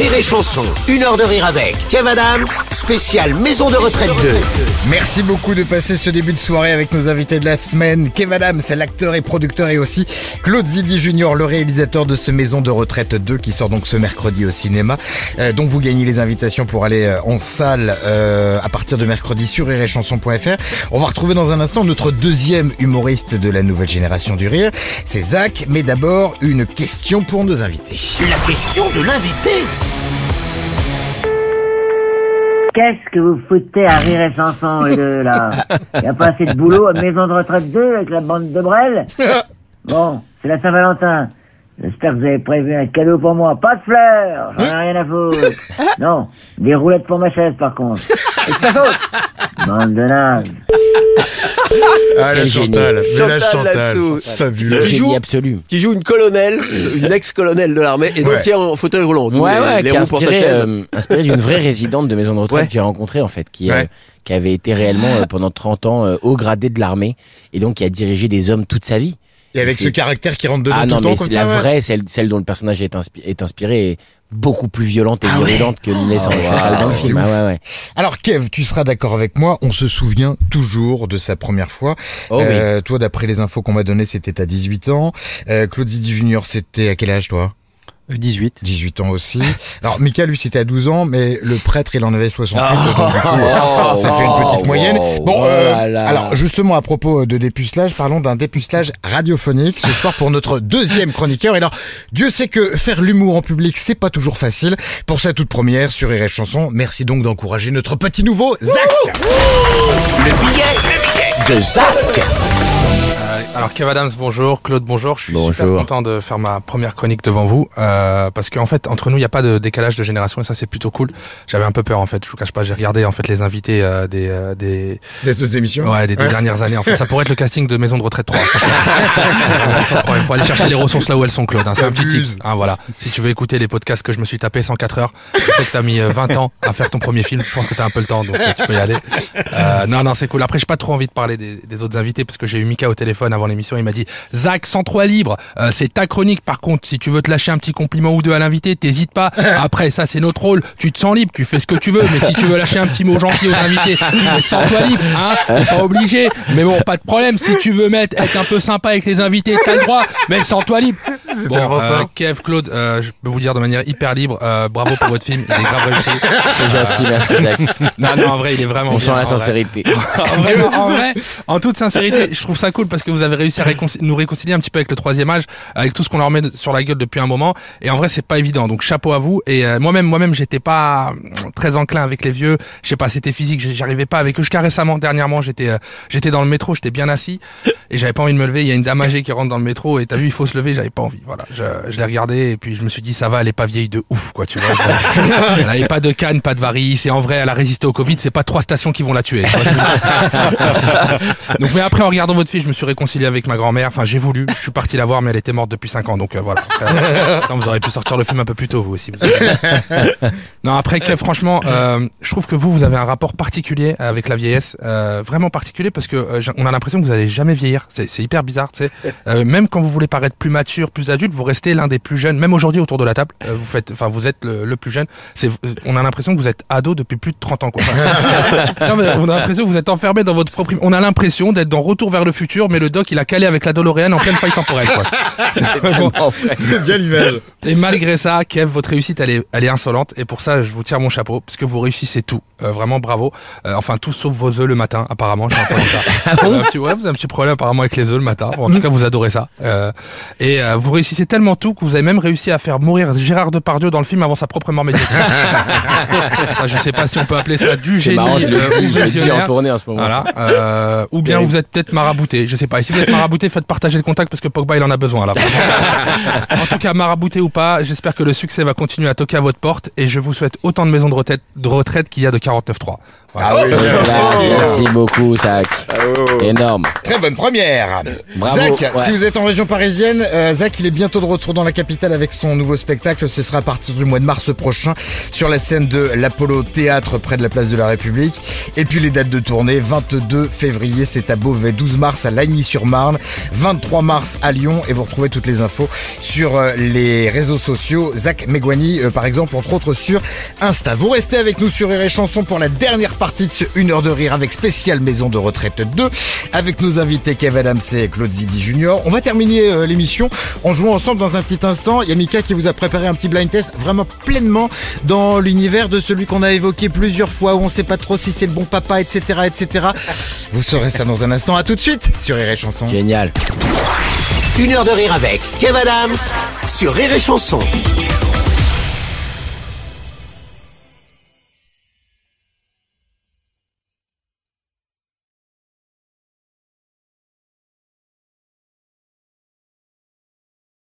Rire et Chanson, une heure de rire avec Kev Adams, spécial Maison de retraite 2. Merci beaucoup de passer ce début de soirée avec nos invités de la semaine. Kev Adams, l'acteur et producteur et aussi Claude Zidi Junior, le réalisateur de ce Maison de retraite 2 qui sort donc ce mercredi au cinéma. Euh, donc vous gagnez les invitations pour aller euh, en salle euh, à partir de mercredi sur rirechanson.fr. On va retrouver dans un instant notre deuxième humoriste de la nouvelle génération du rire. C'est Zach, mais d'abord une question pour nos invités. La question de l'invité. Qu'est-ce que vous foutez à rire et chanson, les deux, là Y a pas assez de boulot à Maison de retraite 2 avec la bande de Brel Bon, c'est la Saint-Valentin. J'espère que vous avez prévu un cadeau pour moi. Pas de fleurs J'en ai rien à foutre Non, des roulettes pour ma chaise, par contre. Et c'est pas faute Bande de naze Ah, la. Chantal, Chantal Chantal, là-dessous. fabuleux. Le Qui joue- absolu. qui joue une colonelle, une ex-colonelle de l'armée, et donc Ouais. qui est en fauteuil roulant. d'où Ouais, les, ouais, les qui inspiré, chaise. euh, inspiré d'une vraie résidente de maison de retraite Ouais. que j'ai rencontrée en fait, qui, euh, Ouais. qui avait été réellement euh, pendant 30 ans euh, haut gradé de l'armée et donc qui a dirigé des hommes toute sa vie. Et avec ce caractère qui rentre dedans ah tout non, le temps mais comme ça, la ouais. vraie, celle, celle dont le personnage est, inspi- est inspiré, est beaucoup plus violente et Ah ouais virulente que Naissance Oh, Chantal dans le film. Ah ouais, ouais. Alors Kev, tu seras d'accord avec moi, on se souvient toujours de sa première fois. Oh oui. Euh, Toi, d'après les infos qu'on m'a données, c'était à 18 ans. Euh, Claude Zidi Junior, c'était à quel âge toi? 18. 18 ans aussi. Alors Mika, lui, c'était à 12 ans, mais le prêtre, il en avait 68. Ah. donc, du coup, Oh, ça fait une petite moyenne. Bon, oh euh, alors justement, à propos de dépucelage, parlons d'un dépucelage radiophonique ce soir pour notre deuxième chroniqueur. Et alors, Dieu sait que faire l'humour en public, c'est pas toujours facile. Pour sa toute première sur RS Chanson, merci donc d'encourager notre petit nouveau, Zach Le billet, le billet de Zach. Euh, alors Kev Adams, bonjour. Claude, bonjour. Je suis super content de faire ma première chronique devant vous. Euh, parce qu'en fait, entre nous, il n'y a pas de décalage de génération et ça, c'est plutôt cool. J'avais un peu peur, en fait. Je vous cache pas, j'ai regardé, en fait, les invités euh, des, euh, des, des autres émissions. ouais, des deux dernières années. En fait, ça pourrait être le casting de Maison de Retraite 3. Sans problème. Faut aller chercher les ressources là où elles sont, Claude. hein. C'est un petit T'abuses. tip. Hein, voilà. Si tu veux écouter les podcasts que je me suis tapé 104 heures, je sais que t'as mis euh, 20 ans à faire ton premier film. Je pense que t'as un peu le temps, donc euh, tu peux y aller. Euh, non, non, c'est cool. Après, j'ai pas trop envie de parler des, des autres invités parce que j'ai eu Mika au téléphone avant l'émission. Il m'a dit, Zach, sans trois libre, euh, c'est ta chronique. Par contre, si tu veux te lâcher un petit compliment ou deux à l'invité, t'hésites pas. Après, ça, c'est notre rôle. Tu te sens libre, tu fais ce que tu veux. Mais si tu veux lâcher un petit mot gentil aux invités, mais sens-toi libre, hein. T'es pas obligé. Mais bon, pas de problème. Si tu veux mettre, être un peu sympa avec les invités, t'as le droit. Mais sens-toi libre. Bon, euh. Kev, Claude, euh, je peux vous dire de manière hyper libre, euh, bravo pour votre film. Il est grave réussi. C'est gentil, merci Zach. Non, non, en vrai, il est vraiment On bien, sent la en vrai. sincérité. En vrai, en vrai, en toute sincérité, je trouve ça cool parce que vous avez réussi à nous réconcilier un petit peu avec le troisième âge, avec tout ce qu'on leur met sur la gueule depuis un moment. Et en vrai, c'est pas évident. Donc chapeau à vous. Et euh, moi-même, moi-même, j'étais pas euh, très enclin avec les vieux. Je sais pas, c'était physique. J'arrivais pas avec eux. Jusqu'à récemment, dernièrement, j'étais, euh, j'étais dans le métro, j'étais bien assis et j'avais pas envie de me lever. Il y a une dame âgée qui rentre dans le métro et t'as vu, il faut se lever. J'avais pas envie. Voilà. Je, je l'ai regardé et puis je me suis dit, ça va, elle est pas vieille de ouf, quoi. Tu vois. Elle avait pas de canne, pas de varices. Et en vrai, elle a résisté au Covid. C'est pas trois stations qui vont la tuer. Donc, mais après, en regardant votre film, je me suis réconcilié avec ma grand-mère. Enfin, j'ai voulu. Je suis parti la voir, mais elle était morte depuis 5 ans. Donc, euh, voilà. Attends, vous auriez pu sortir le film un peu plus tôt, vous aussi. vous avez- non, après, Kev, franchement, euh, je trouve que vous, vous avez un rapport particulier avec la vieillesse. euh, vraiment particulier parce que euh, on a l'impression que vous allez jamais vieillir. C'est c'est hyper bizarre, tu sais. Euh, même quand vous voulez paraître plus mature, plus adulte, vous restez l'un des plus jeunes. Même aujourd'hui, autour de la table, euh, vous faites, enfin, vous êtes le, le plus jeune. C'est, on a l'impression que vous êtes ado depuis plus de 30 ans, quoi. Non, mais on a l'impression que vous êtes enfermé dans votre propre. On a l'impression d'être dans Retour vers le futur, mais le doc il a calé avec la DeLorean en pleine faille temporelle. Quoi. C'est bien l'image. Et malgré ça, Kev, votre réussite elle est, elle est insolente et pour ça je vous tire mon chapeau parce que vous réussissez tout. Euh, vraiment bravo. Euh, enfin tout sauf vos œufs le matin apparemment. J'ai entendu ça. Vous avez un petit- ouais, vous avez un petit problème apparemment avec les œufs le matin. Bon, en tout cas vous adorez ça. Euh, et euh, vous réussissez tellement tout que vous avez même réussi à faire mourir Gérard Depardieu dans le film avant sa propre mort médiatique. ça je sais pas si on peut appeler ça du génie marrant, je le euh, dis, ou je le dis en tournée en ce moment. Voilà. Ou bien vous êtes peut-être marabouté, je sais pas. Et si vous vous êtes marabouté, faites partager le contact parce que Pogba il en a besoin là. en tout cas, marabouté ou pas, j'espère que le succès va continuer à toquer à votre porte et je vous souhaite autant de maisons de retraite, de retraite qu'il y a de 49.3. C'est classe, merci beaucoup, Zach. Énorme. Très bonne première. Bravo, Zach, ouais. si vous êtes en région parisienne, euh, Zach, il est bientôt de retour dans la capitale avec son nouveau spectacle. Ce sera à partir du mois de mars prochain sur la scène de l'Apollo Théâtre près de la place de la République. Et puis les dates de tournée, 22 février, c'est à Beauvais, 12 mars à Lagny-sur-Marne, 23 mars à Lyon. Et vous retrouvez toutes les infos sur euh, les réseaux sociaux. Zach Megwani, euh, par exemple, entre autres sur Insta. Vous restez avec nous sur Rire et Chanson pour la dernière partie de ce 1 heure de rire avec spécial Maison de retraite 2 avec nos invités Kev Adams et Claude Zidi Junior. On va terminer euh, l'émission en jouant ensemble dans un petit instant. Il y a Mika qui vous a préparé un petit blind test vraiment pleinement dans l'univers de celui qu'on a évoqué plusieurs fois où on sait pas trop si c'est le bon papa, etc., etc. Vous saurez ça dans un instant. À tout de suite sur Rire et Chanson. Génial. Une heure de rire avec Kev Adams sur Rire et Chanson.